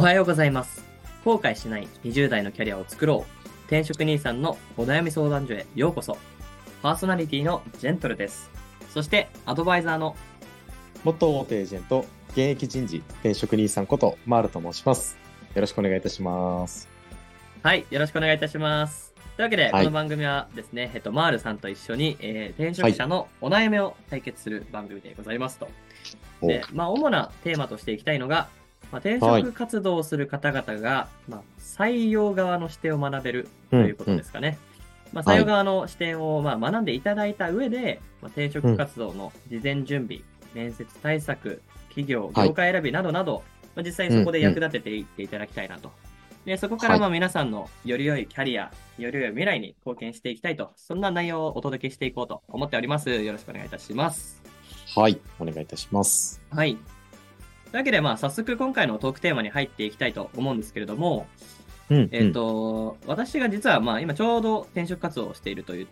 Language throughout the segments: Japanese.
おはようございます。後悔しない20代のキャリアを作ろう。転職兄さんのお悩み相談所へようこそ。パーソナリティのジェントルです。そして、アドバイザーの元大手エージェント、現役人事、転職兄さんこと、マールと申します。よろしくお願いいたします。はい、よろしくお願いいたします。というわけで、はいこの番組はですね、えっと、マールさんと一緒に、えー転職者のお悩みを解決する番組でございますと。おで、まあ、主なテーマとしていきたいのが、まあ、転はい職活動をする方々が、まあ、採用側の視点を学べるということですかね。まあ、採用側の視点を、まあ、学んでいただいた上で、まあ、転職活動の事前準備、面接対策、企業、はい業界選びなどなど、まあ、実際にそこで役立てていっていただきたいなと。でそこからはいまあ皆さんのより良いキャリア、より良い未来に貢献していきたいと、そんな内容をお届けしていこうと思っております。よろしくお願いいたします。はい、お願いいたします。はい。というわけで、まあ、早速今回のトークテーマに入っていきたいと思うんですけれども、うん、えっ、と、私が実は、まあ、今ちょうど転職活動をしているといっ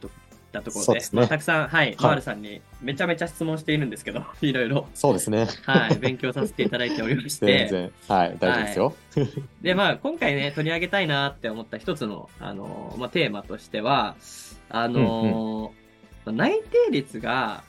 たところで、ですねまあたくさん、はい、マールさんにめちゃめちゃ質問しているんですけど、いろいろ、そうですね。はい、勉強させていただいておりまし全て、然。はい、大丈夫ですよ。で、まあ、今回ね、取り上げたいなって思った一つの、あの、まあ、テーマとしては、あの、内定率が、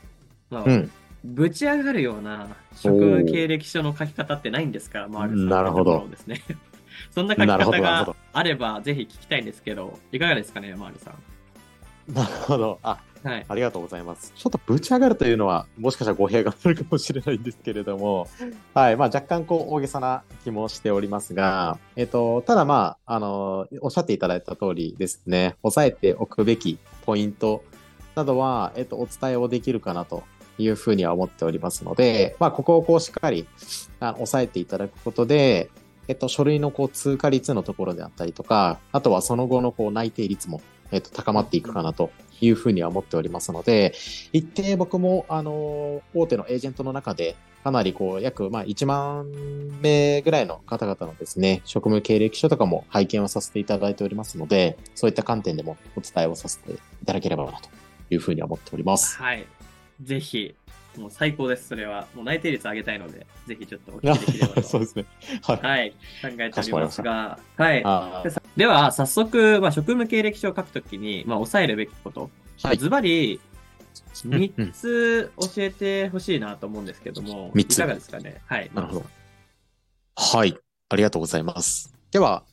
まあ、うん。ぶち上がるような職務経歴書の書き方ってないんですか、マールさんなるほど。そんな書き方があれば、ぜひ聞きたいんですけど、いかがですかね、マールさん。なるほど。あ、はい。ありがとうございます。ちょっとぶち上がるというのは、もしかしたら語弊があるかもしれないんですけれども、はい。まあ若干こう大げさな気もしておりますが、えっと、ただまあ、あの、おっしゃっていただいた通りですね、押さえておくべきポイントなどは、えっと、お伝えをできるかなというふうには思っておりますので、まあここをこうしっかりあ押さえていただくことで、えっと、書類のこう通過率のところであったりとか、あとはその後のこう内定率も、えっと、高まっていくかなというふうには思っておりますので、一定僕も、あの、大手のエージェントの中で、かなりこう、約、まあ、1万名ぐらいの方々のですね、職務経歴書とかも拝見をさせていただいておりますので、そういった観点でもお伝えをさせていただければなというふうに思っております。はい。ぜひ、もう最高です、それは。もう内定率上げたいので、ぜひちょっとお聞きできればと。そうですね。はい。はい。考えておりますが、はい。あでは、早速、まあ、職務経歴書を書くときに、まあ、押さえるべきこと。ーはい。ズバリ、うんうん3つ教えてほしいなと思うんですけども、三ついかがですかね？はい。なるほど。はい。ありがとうございます。では、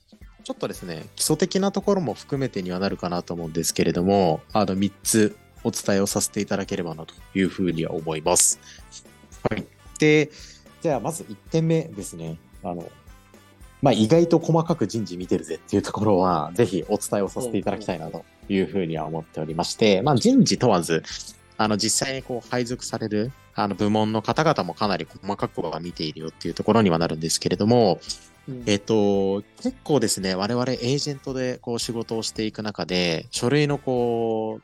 ちょっとですね、基礎的なところも含めてにはなるかなと思うんですけれども、あの、3つお伝えをさせていただければなというふうには思います。はい。で、じゃあ、まず1点目ですね。あの、まあ、意外と細かく人事見てるぜっていうところは、ぜひお伝えをさせていただきたいなというふうには思っておりまして、まあ、人事問わず、あの、実際にこう配属される、あの、部門の方々もかなり細かくは見ているよっていうところにはなるんですけれども、うんえっと、結構ですね、我々エージェントでこう仕事をしていく中で、書類のこう、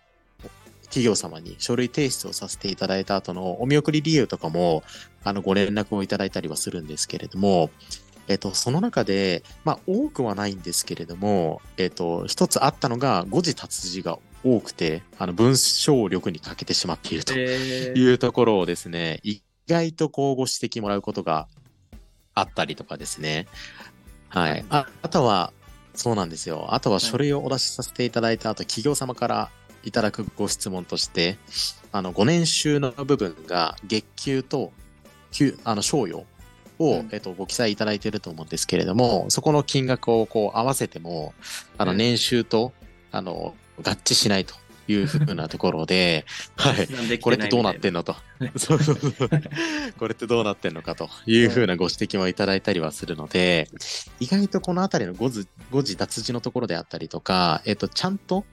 企業様に書類提出をさせていただいた後のお見送り理由とかも、あの、ご連絡をいただいたりはするんですけれども、えっと、その中で、まあ、多くはないんですけれども、えっと、一つあったのが、誤字脱字が多くて、あの、文章力に欠けてしまっているとえーいうところをですね、意外とこうご指摘もらうことがあったりとかですね。はい。ああとは、そうなんですよ。あとは書類をお出しさせていただいた後、企業様からいただくご質問として、あの、5年収の部分が月給と、給あの、賞与を、うんえっと、ご記載いただいていると思うんですけれども、そこの金額をこう合わせても、あの、うん年収と、あの、合致しないというふうなところで、はい。なんできこれってどうなってんんのと。そうそうそう。これってどうなってんのかというふうなご指摘もいただいたりはするので、意外とこのあたりの誤字誤字脱字のところであったりとか、えっと、ちゃんと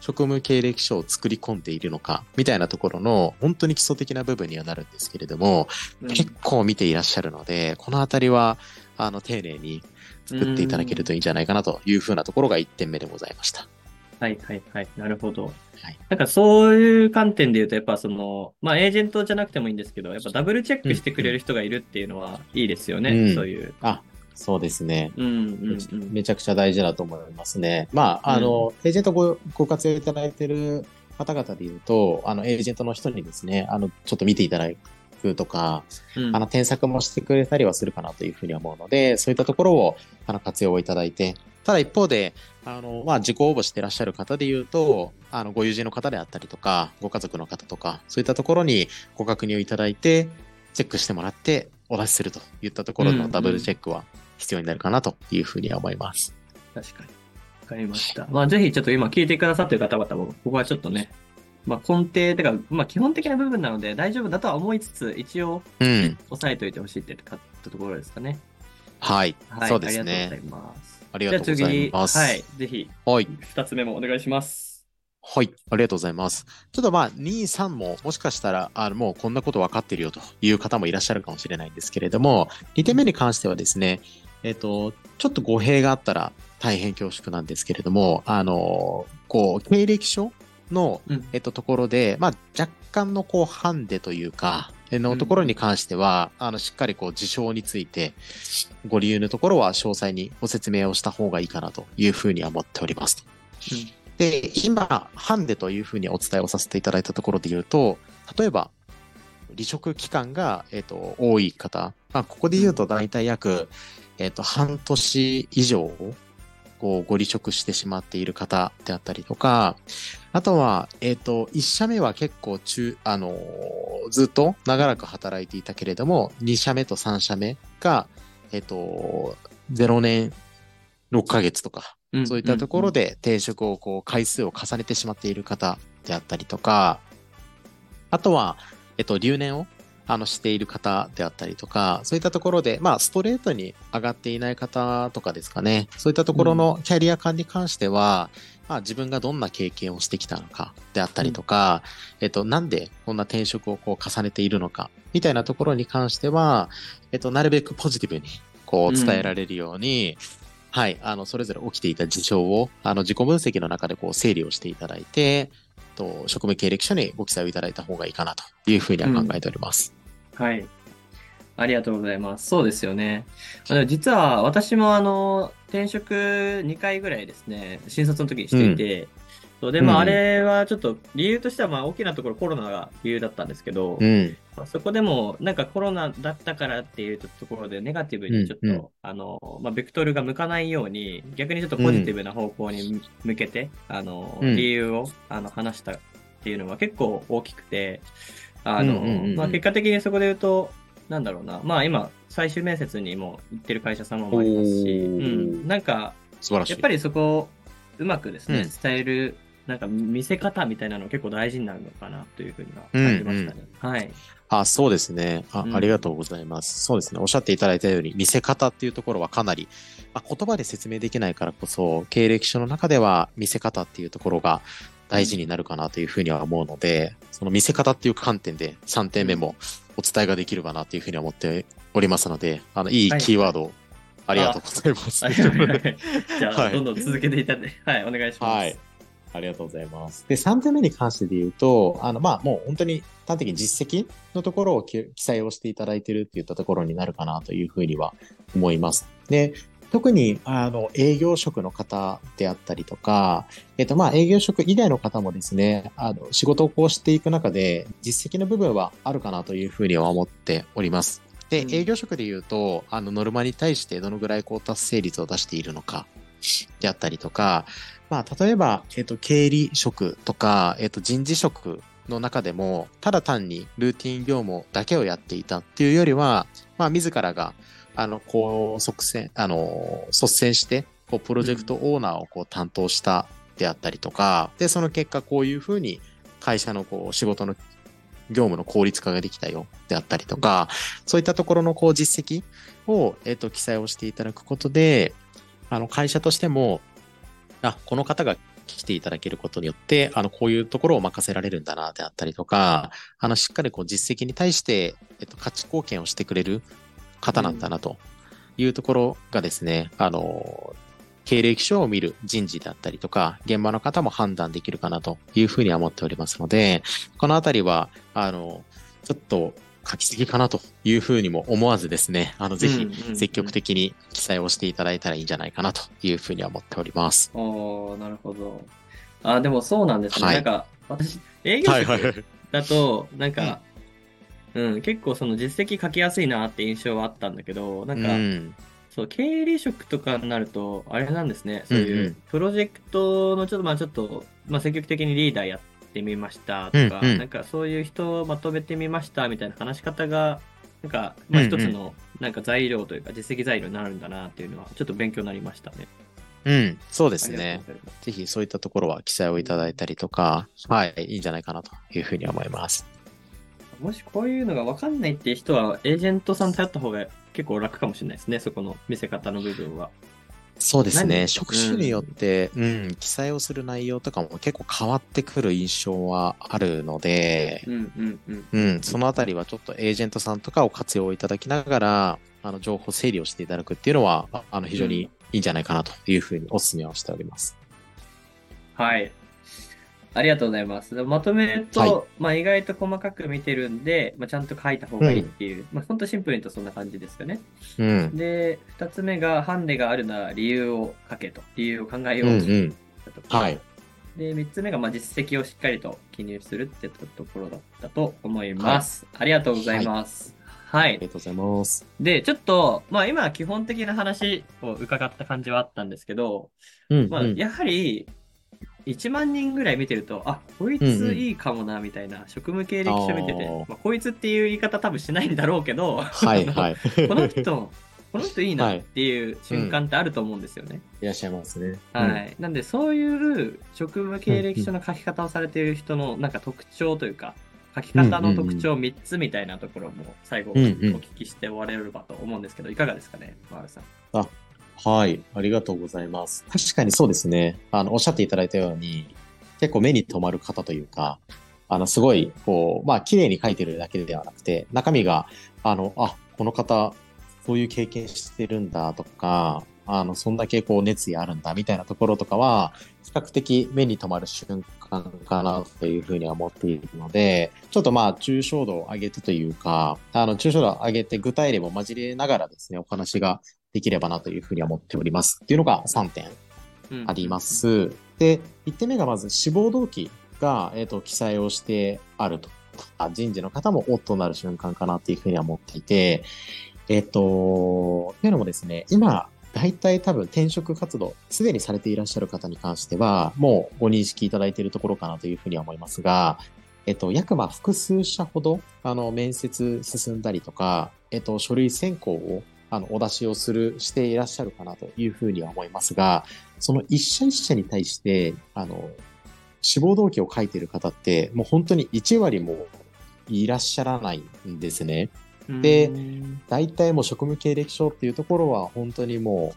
職務経歴書を作り込んでいるのか、みたいなところの本当に基礎的な部分にはなるんですけれども、結構見ていらっしゃるので、このあたりは、あの、丁寧に作っていただけるといいんじゃないかなというふうなところが1点目でございました。はいはいはい。なるほど。はいなんかそういう観点で言うと、やっぱその、まあエージェントじゃなくてもいいんですけど、やっぱダブルチェックしてくれる人がいるっていうのはいいですよね。うんそういう。あ、そうですね。うんうんうん。めちゃくちゃ大事だと思いますね。まあ、あの、エージェントごご活用いただいている方々で言うと、あの、エージェントの人にですね、あの、ちょっと見ていただくくとか、うんあの、添削もしてくれたりはするかなというふうに思うので、そういったところを、あの、活用いただいて、ただ一方で、あの、まあ、自己応募してらっしゃる方で言うと、あの、ご友人の方であったりとか、ご家族の方とか、そういったところにご確認をいただいて、チェックしてもらって、お出しするといったところうんうんのダブルチェックは必要になるかなというふうには思います。確かに。わかりました。まあ、ぜひちょっと今聞いてくださってる方々も、ここはちょっとね、まあ、根底てか、まあ、基本的な部分なので大丈夫だとは思いつつ、一応、うん。押さえといてほしいってかったところですかね。はい。はい。そうですありがとうござねい。ます。ありがとうございます。じゃあ次、はい。ぜひ、はい。二つ目もお願いします。はい。ありがとうございます。ちょっとまあ、2、3ももしかしたら、あの、もうこんなこと分かってるよという方もいらっしゃるかもしれないんですけれども、2点目に関してはですね、えっ、と、ちょっと語弊があったら大変恐縮なんですけれども、あの、こう、経歴書の、うん。えっと、ところで、まあ、若干のこう、ハンデというか、えのところに関しては、あの、しっかりこう、事象について、ご理由のところは詳細にご説明をした方がいいかなというふうには思っております。で、今、ハンデというふうにお伝えをさせていただいたところで言うと、例えば、離職期間が、えっ、と、多い方、まあ、ここで言うと大体約、えっ、と、半年以上、こう、ご離職してしまっている方であったりとか、あとは、えっ、と、1社目は結構中、あのーずっと長らく働いていたけれども、2社目と3社目が、えっ、と、0年6ヶ月とか、うんそういったところ、で転職をこう回数を重ねてしまっている方であったりとか、あとは、えっと、留年をあのしている方であったりとか、そういったところで、まあ、ストレートに上がっていない方とかですかね、そういったところのキャリア感に関しては、まあ、自分がどんな経験をしてきたのかであったりとか、えっと、なんでこんな転職をこう重ねているのか、みたいなところに関しては、えっと、なるべくポジティブにこう伝えられるように、はい、あの、それぞれ起きていた事象を、あの、自己分析の中でこう整理をしていただいて、と職務経歴書にご記載をいただいた方がいいかなというふうには考えております。はい。ありがとうございます。そうですよね。あの実は私もあの、転職2回ぐらいですね、新卒の時にしていて、そうで、まうんああれはちょっと理由としてはまあ大きなところコロナが理由だったんですけど、うん。まあそこでもなんかコロナだったからっていうところでネガティブにちょっと、うんうんあの、まあベクトルが向かないように、逆にちょっとポジティブな方向に向けて、あの、うん理由をあの話したっていうのは結構大きくて、あの、うんうんうんうんまあ結果的にそこで言うと、なんだろうな、まあ今、最終面接にも行ってる会社様もありますし、うん、なんか、素晴らしい。やっぱりそこをうまくですね、うん伝える、なんか見せ方みたいなの結構大事になるのかなというふうには感じましたね。はい。あ、そうですねあ。うんありがとうございます。そうですね。おっしゃっていただいたように、見せ方っていうところはかなり、まあ、言葉で説明できないからこそ、経歴書の中では見せ方っていうところが大事になるかなというふうには思うので、その見せ方っていう観点で3点目もお伝えができればなというふうに思っておりますので、あの、いいはいキーワードをありがとうございます。ありがとうござい じゃあ、はいどんどん続けていただいて、はい、お願いします。はい。ありがとうございます。で、3点目に関してで言うと、あの、まあ、もう本当に端的に実績のところをき記載をしていただいているっていったところになるかなというふうには思います。で、特に、あの、営業職の方であったりとか、えっと、まあ、営業職以外の方もですね、あの、仕事をこうしていく中で、実績の部分はあるかなというふうには思っております。でう、ん営業職で言うと、あの、ノルマに対してどのぐらいこう達成率を出しているのか、であったりとか、まあ、例えば、えっ、と、経理職とか、えっ、と、人事職の中でも、ただ単にルーティン業務だけをやっていたっていうよりは、まあ、自らが、あの、こう、即戦、あの、率先して、こう、プロジェクトオーナーをこう担当したであったりとか、で、その結果、こういうふうに会社のこう、仕事の業務の効率化ができたよであったりとか、そういったところのこう実績を、えっ、と、記載をしていただくことで、あの、会社としても、あ、この方が来ていただけることによって、あの、こういうところを任せられるんだな、であったりとか、あの、しっかりこう実績に対して、えっと、価値貢献をしてくれる方なんだな、というところがですね、あの、経歴書を見る人事であったりとか、現場の方も判断できるかなというふうには思っておりますので、このあたりは、あの、ちょっと書きすぎかなというふうにも思わずですね、あの、ぜひ積極的に記載をしていただいたらいいんじゃないかなというふうには思っております。おーなるほど。あ、でもそうなんですね。はいなんか、私、営業職だと、なんか、うん、結構その実績書きやすいなって印象はあったんだけど、なんか、うんそう、経理職とかになると、あれなんですね、そううんいううんプロジェクトのちょっと、まあちょっと、まあ積極的にリーダーやってみましたとか、うんうんなんかそういう人をまとめてみましたみたいな話し方が、なんか、まあうんうん一つの、なんか材料というか実績材料になるんだなっていうのは、ちょっと勉強になりましたね。うん、そうでですね。。ぜひそういったところは記載をいただいたりとか、はい、いいんじゃないかなというふうに思います。もしこういうのが分かんないっていう人は、エージェントさん頼った方が結構楽かもしれないですね、そこの見せ方の部分は。そうですね。何？職種によって、うん、記載をする内容とかも結構変わってくる印象はあるので、うんうんうん。うん、そのあたりはちょっとエージェントさんとかを活用いただきながら、あの、情報整理をしていただくっていうのは、ああの、非常にいいんじゃないかなというふうにお勧めをしております。はい。ありがとうございます。まとめると、はいまあ意外と細かく見てるんで、まあ、ちゃんと書いた方がいいっていう、まあ本当シンプルにとそんな感じですよね。うん。で、二つ目が、ハンデがあるなら理由を書けと。理由を考えようんううと。ん。はい。で、三つ目が、まあ実績をしっかりと記入するってところだったと思います。ありがとうございます。はい。ありがとうございます。で、ちょっと、まあ今は基本的な話を伺った感じはあったんですけど、うん、まあ、うん。やはり、1万人ぐらい見てると、あ、こいうんうんついいかもな、みたいな、職務経歴書見ててまあ、こいつっていう言い方多分しないんだろうけど、はい、はい。この人、この人いいなはいっていう瞬間ってあると思うんですよね。いらっしゃいますね。はい。なんで、そういう職務経歴書の書き方をされている人のなんか特徴というか、書き方の特徴3つみたいなところも最後おうんうん聞きして終われればと思うんですけど、いかがですかね、マールさん。はい、ありがとうございます。確かにそうですね。あの、おっしゃっていただいたように、結構目に留まる方というか、あの、すごい、こう、まあ、綺麗に書いてるだけではなくて、中身が、あの、あ、この方、そういう経験してるんだとか、あの、そんだけこう熱意あるんだみたいなところとかは、比較的目に留まる瞬間かなというふうには思っているので、ちょっとまあ、抽象度を上げてというか、あの、抽象度を上げて具体例も交えながらですね、お話ができればなというふうには思っております。っていうのが3点ありま。す。で、1点目がまず志望動機が、えっ、と、記載をしてあると。あ人事の方もおっとなる瞬間かなっていうふうには思っていて、えっ、と、っていうのもですね、今、大体多分転職活動、すでにされていらっしゃる方に関しては、もうご認識いただいているところかなというふうには思いますが、えっと、約まあ複数社ほど、あの、面接進んだりとか、えっと、書類選考を、あの、お出しをする、していらっしゃるかなというふうには思いますが、その一社一社に対して、あの、志望動機を書いている方って、もう本当に1割もいらっしゃらないんですね。で大体もう職務経歴書っていうところは本当にも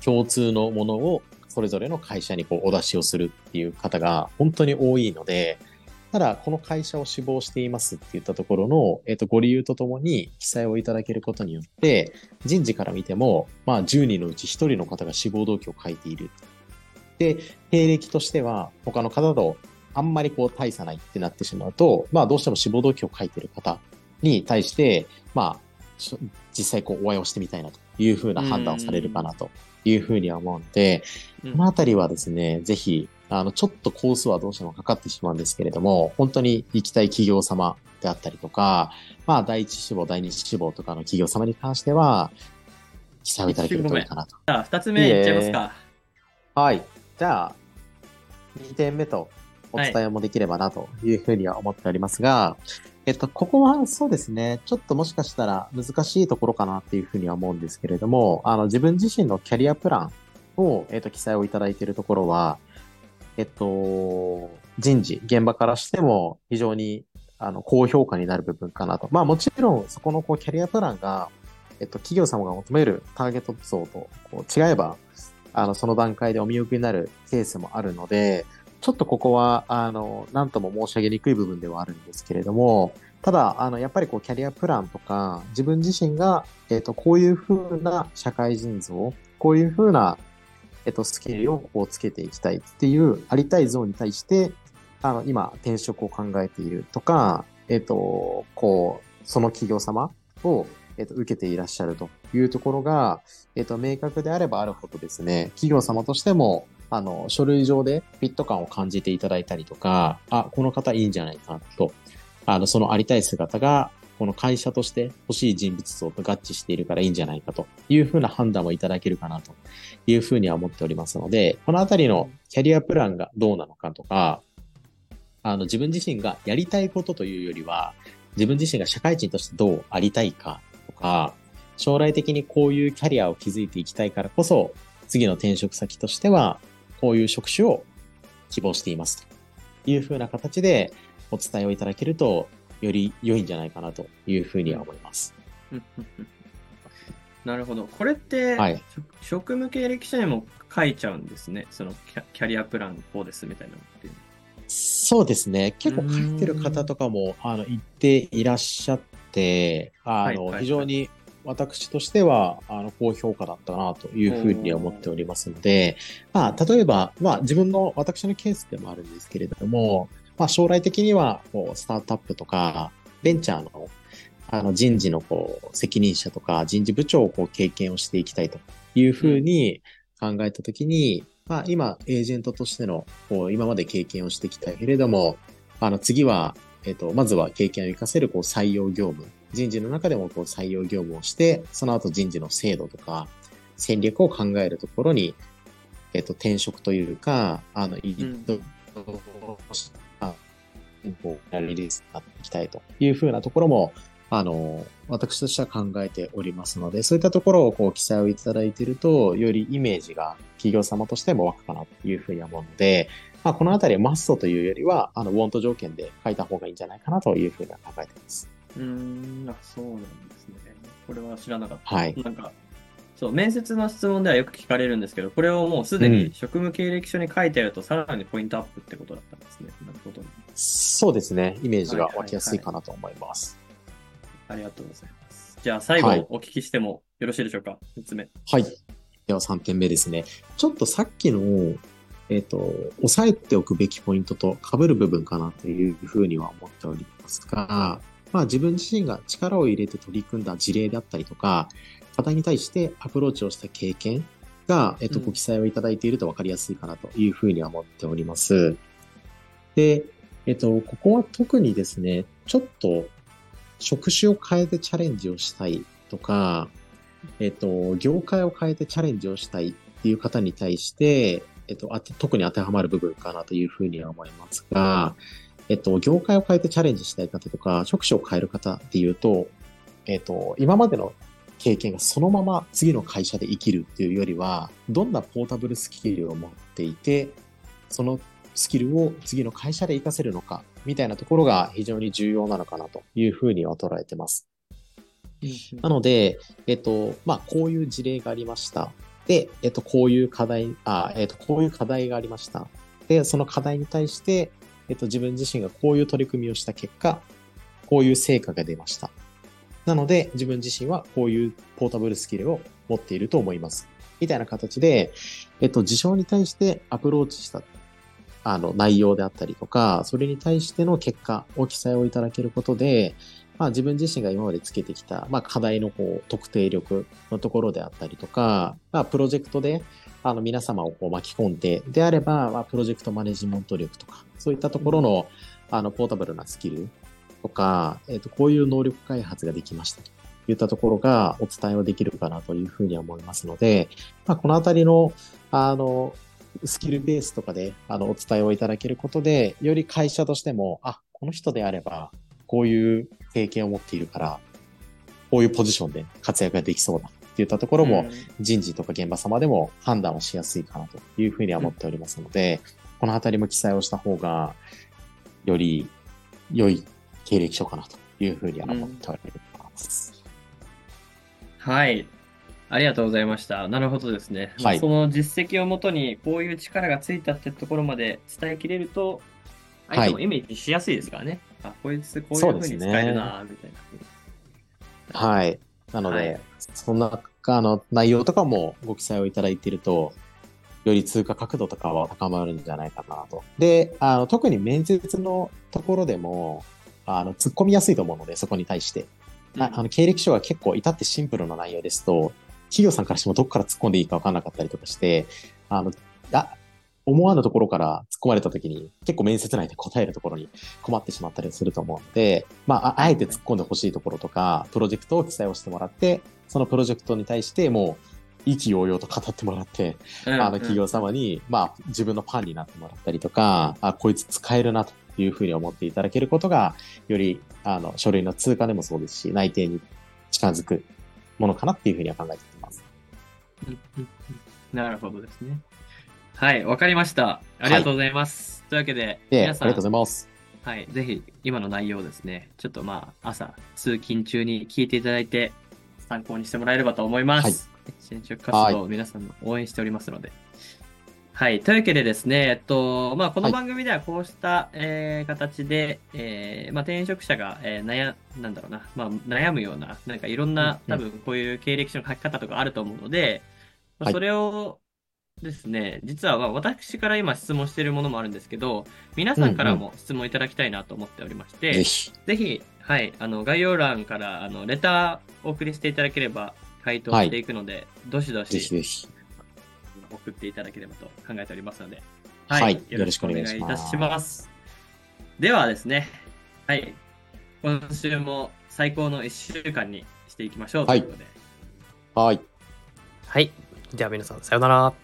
う共通のものをそれぞれの会社にこうお出しをするっていう方が本当に多いので、ただこの会社を志望していますって言ったところの、えっ、と、ご理由とともに記載をいただけることによって、人事から見ても、まあ10人のうち1人の方が志望動機を書いている。で、経歴としては他の方とあんまりこう大差ないってなってしまうと、まあどうしても志望動機を書いている方に対して、まあ、実際こうお会いをしてみたいなというふうな判断をされるかなというふうには思うので、うんこのあたりはですね、ぜひ、あの、ちょっとコースはどうしてもかかってしまうんですけれども、本当に行きたい企業様であったりとか、まあ、第一志望、第二志望とかの企業様に関しては、記載をいただけるといいかなと。じゃあ、二つ目いっちゃいますか。はい。じゃあ、2点目とお伝えもできればなというふうには思っておりますが、えっと、ここはそうですね、ちょっともしかしたら難しいところかなっていうふうには思うんですけれども、あの、自分自身のキャリアプランを、えっと、記載をいただいているところは、えっと、人事、現場からしても非常に、あの、高評価になる部分かなと。まあもちろん、そこのこう、キャリアプランが、えっと、企業様が求めるターゲット層とこう違えば、あの、その段階でお見送りになるケースもあるので、ちょっとここは、あの、なんとも申し上げにくい部分ではあるんですけれども、ただ、あの、やっぱりこう、キャリアプランとか、自分自身が、えっ、と、こういう風な社会人像、こういう風な、えっ、と、スキルをこうつけていきたいっていう、ありたい像に対して、あの、今、転職を考えているとか、えっ、と、こう、その企業様を、えっ、と、受けていらっしゃるというところが、えっ、と、明確であればあるほどですね、企業様としても、あの、書類上でフィット感を感じていただいたりとか、あ、この方いいんじゃないかとあの、そのありたい姿が、この会社として欲しい人物像と合致しているからいいんじゃないかというふうな判断をいただけるかなというふうには思っておりますので、このあたりのキャリアプランがどうなのかとか、あの、自分自身がやりたいことというよりは、自分自身が社会人としてどうありたいかとか、将来的にこういうキャリアを築いていきたいからこそ、次の転職先としては、こういう職種を希望していますというふうな形でお伝えをいただけると、より良いんじゃないかなというふうには思います。なるほど。これって、はい、職務経歴書にも書いちゃうんですね。そのキャリアプランこうですみたいなのっていう。そうですね。結構書いてる方とかも、あの、言っていらっしゃって、あの、非常に私としては、あの、高評価だったなというふうに思っておりますので、まあ、例えば、まあ、自分の、私のケースでもあるんですけれども、まあ、将来的には、こう、スタートアップとか、ベンチャーの、あの、人事の、こう、責任者とか、人事部長を、こう、経験をしていきたいというふうに考えたときに、まあ、今、エージェントとしての、こう、今まで経験をしてきたけれども、あの、次は、えっ、と、まずは経験を活かせる、こう、採用業務。人事の中でも、こう、採用業務をして、その後人事の制度とか、戦略を考えるところに、えっ、と、転職というか、あの、イディットこう、リリースになっていきたいというふうなところも、あの、私としては考えておりますので、そういったところをこう記載をいただいていると、よりイメージが企業様としても湧くかなというふうに思うので、まあ、このあたりはマストというよりは、あの、ウォント条件で書いた方がいいんじゃないかなというふうには考えています。うん、あ、そうなんですね。これは知らなかった。はい。なんか、そう、面接の質問ではよく聞かれるんですけど、これをもうすでに職務経歴書に書いてあると、さらにポイントアップってことだったんですね。なるほど、ね。そうですね。イメージが湧きやすいかなと思います。ありがとうございます。じゃあ最後お聞きしてもよろしいでしょうか、はい、3つ目。はい。では3点目ですね。ちょっとさっきの、えっ、ー、と、押さえておくべきポイントと被る部分かなというふうには思っておりますが、まあ自分自身が力を入れて取り組んだ事例であったりとか、課題に対してアプローチをした経験が、えっ、ー、と、ご記載をいただいていると分かりやすいかなというふうには思っております。で、えっ、ー、と、ここは特にですね、ちょっと職種を変えてチャレンジをしたいとか、えっと、業界を変えてチャレンジをしたいっていう方に対して、えっと、特に当てはまる部分かなというふうには思いますが、えっと、業界を変えてチャレンジしたい方とか、職種を変える方っていうと、えっと、今までの経験がそのまま次の会社で生きるっていうよりは、どんなポータブルスキルを持っていて、そのスキルを次の会社で活かせるのか、みたいなところが非常に重要なのかなというふうには捉えてます。なので、えっと、まあ、こういう事例がありました。で、えっと、こういう課題、あ、えっと、こういう課題がありました。で、その課題に対して、えっと、自分自身がこういう取り組みをした結果、こういう成果が出ました。なので、自分自身はこういうポータブルスキルを持っていると思います。みたいな形で、えっと、事象に対してアプローチしたあの、内容であったりとか、それに対しての結果を記載をいただけることで、まあ自分自身が今までつけてきた、まあ課題のこう、特定力のところであったりとか、まあプロジェクトで、あの皆様をこう巻き込んで、であれば、まあプロジェクトマネジメント力とか、そういったところの、あの、ポータブルなスキルとか、えっ、ー、と、こういう能力開発ができましたと。いったところがお伝えはできるかなというふうには思いますので、まあこのあたりの、あの、スキルベースとかであのお伝えをいただけることで、より会社としても、あ、この人であれば、こういう経験を持っているから、こういうポジションで活躍ができそうだっていったところも、人事とか現場様でも判断をしやすいかなというふうには思っておりますので、このあたりも記載をした方が、より良い経歴書かなというふうには思っております。うん、はい。ありがとうございました。なるほどですね。はい、その実績をもとに、こういう力がついたってところまで伝えきれると、相手もイメージしやすいですからね。はい、あ、こいつこういうふうに使えるな、みたいな。はい。なので、はい、そんなあの内容とかもご記載をいただいていると、より通過角度とかは高まるんじゃないかなと。で、あの特に面接のところでも、あの突っ込みやすいと思うので、そこに対して。うん、あの経歴書は結構至ってシンプルな内容ですと、企業さんからしてもどこから突っ込んでいいか分からなかったりとかして、あの、あ、思わぬところから突っ込まれた時に、結構面接内で答えるところに困ってしまったりすると思うので、まあ、ああえて突っ込んでほしいところとか、プロジェクトを記載をしてもらって、そのプロジェクトに対してもう、意気揚々と語ってもらって、うんあの企業様に、まあ、自分のファンになってもらったりとか、あ、こいつ使えるなというふうに思っていただけることが、より、あの、書類の通過でもそうですし、内定に近づくものかなっていうふうには考えています。なるほどですね。はい、わかりました。ありがとうございます。というわけで、皆さんがとうございます。はい、ぜひ今の内容をですね、ちょっとまあ朝通勤中に聞いていただいて参考にしてもらえればと思います。転職活動を皆さんの応援しておりますので。はい。というわけでですね、えっと、まあ、このはい。番組ではこうした、えー形で、えーまあ、転職者が、えー悩、なんだろうな、まあ、悩むような、なんかいろんな、うん多分こういう経歴書の書き方とかあると思うので、まあはい。それをですね、実はまあ私から今質問しているものもあるんですけど、皆さんからも質問いただきたいなと思っておりまして、ぜひ。ぜひ、はい、あの、概要欄から、あの、レターお送りしていただければ、回答していくので、どしどぜひしぜひ。送っていただければと考えておりますので、はい。よろしくお願いいたします。ではですね、はい、今週も最高の1週間にしていきましょうということで、はい。はい。じゃあ皆さん、さようなら。